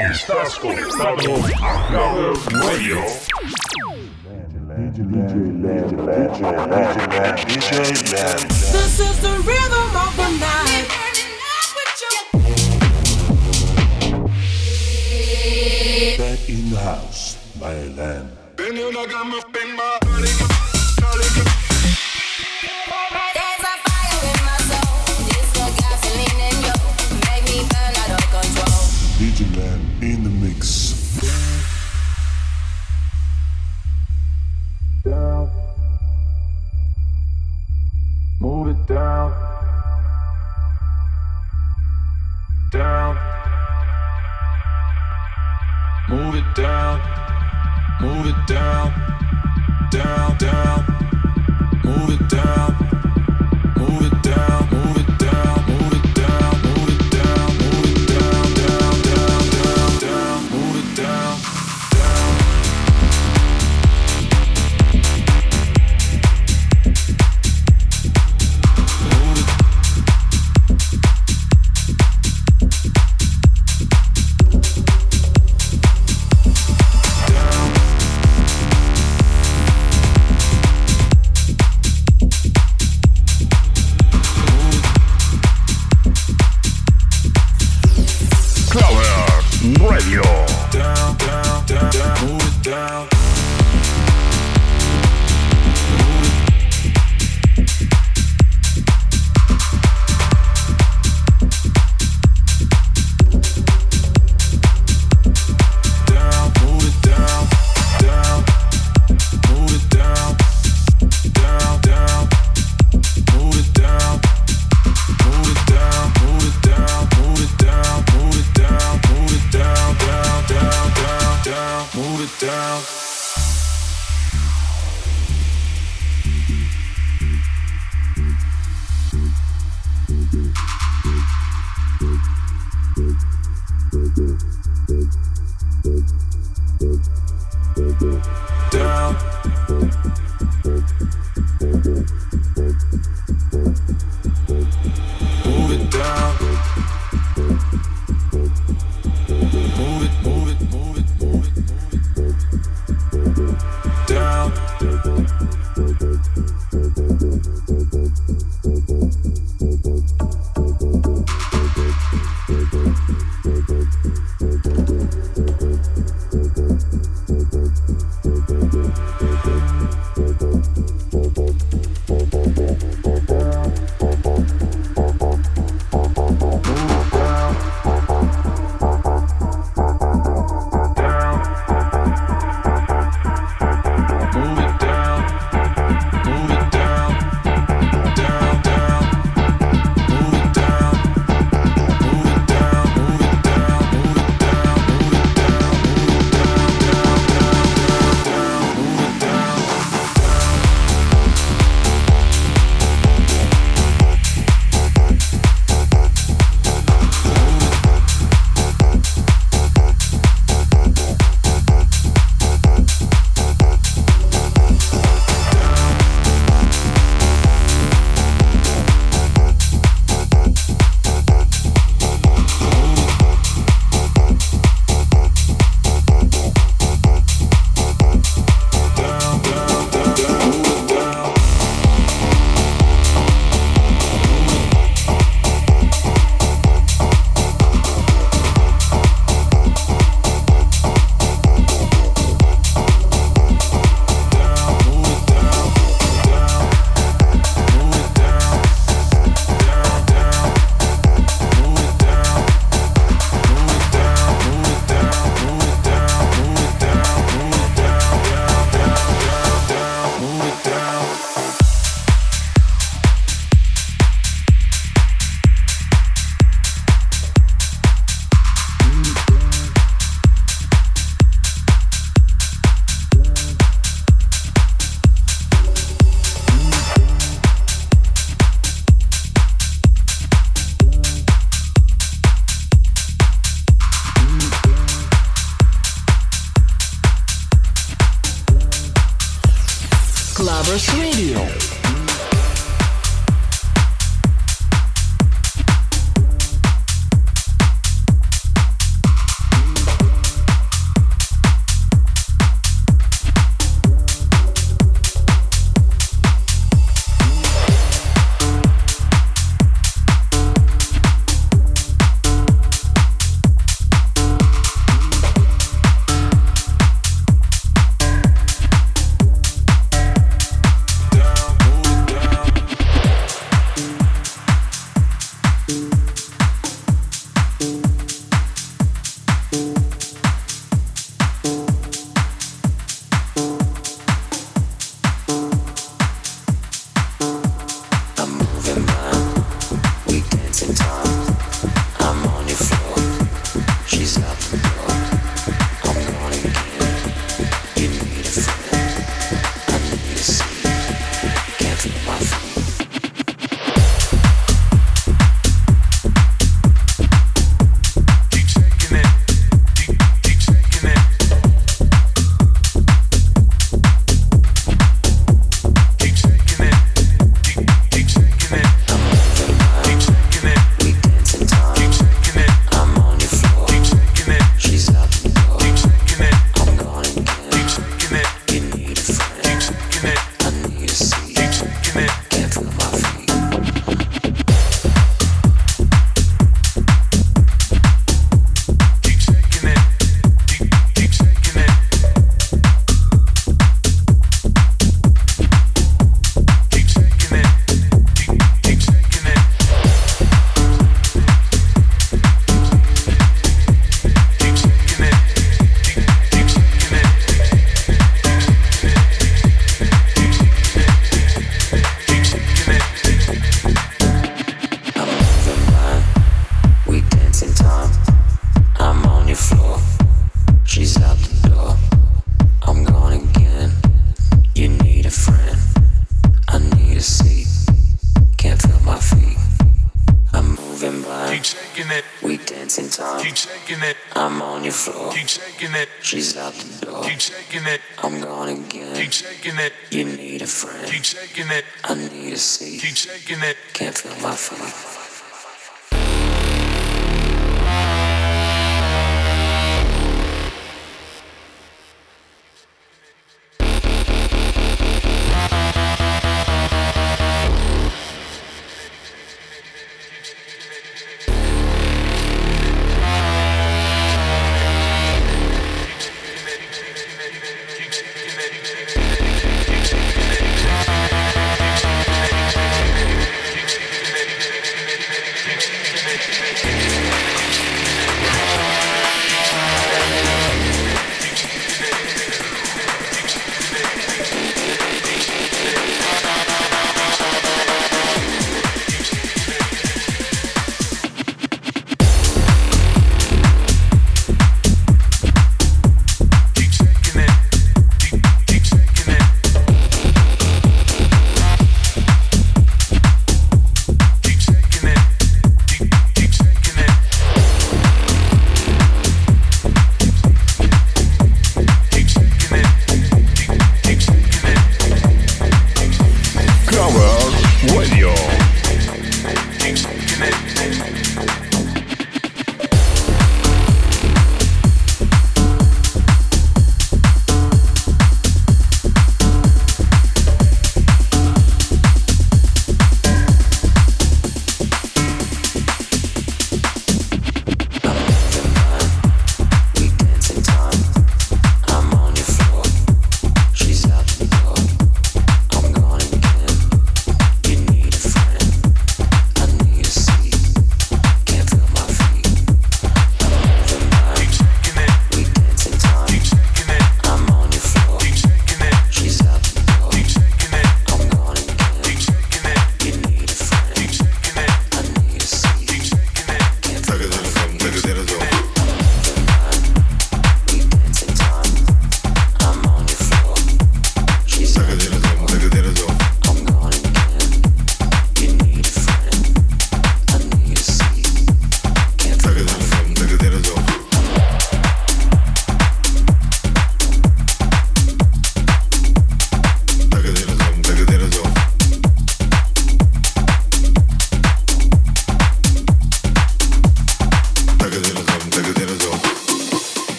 Estás conectado a Clubbers Radio. This is the rhythm of the night. Back in the house, my land. Down. Move it down. Move it down. Down, down. Move it down.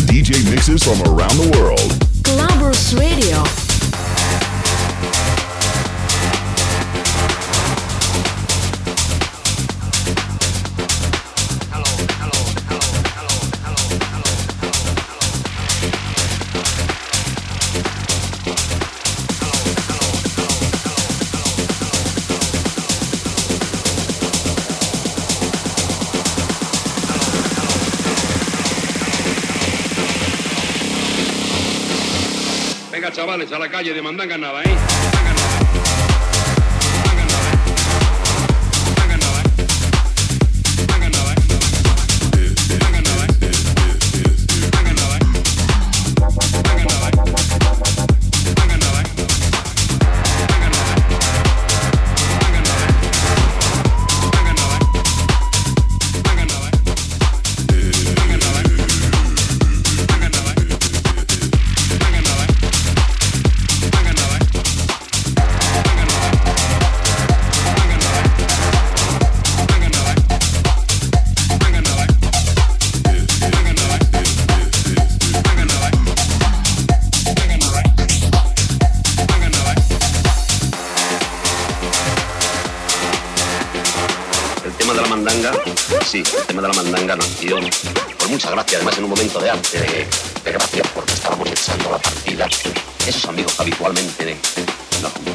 DJ mixes from around the world. Clubbers Radio. A la calle de mandanga nada, ¿eh?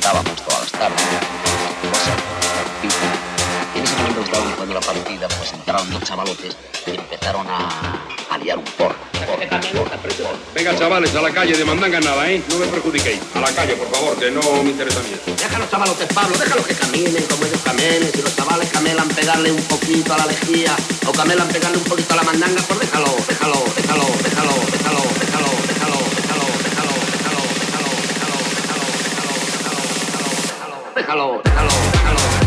juntábamos todas las tardes Y en ese momento que estábamos jugando la partida, pues entraron dos chavalotes y empezaron a, a liar un porro. Venga, chavales, a la calle, demandan ganada, ¿eh? No me perjudiquéis. A la calle, por favor, que no me interesa a mí. Déjalos, chavalotes, Pablo, déjalos que caminen como ellos caminen. Si los chavales camelan pegarle un poquito a la lejía o camelan pegarle un poquito a la mandanga, pues déjalo, déjalo, déjalo, déjalo, déjalo. déjalo. Déjalo, déjalo, déjalo,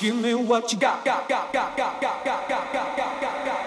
Give me what you got, got, got, got, got, got, got, got, got, got, got.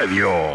Radio.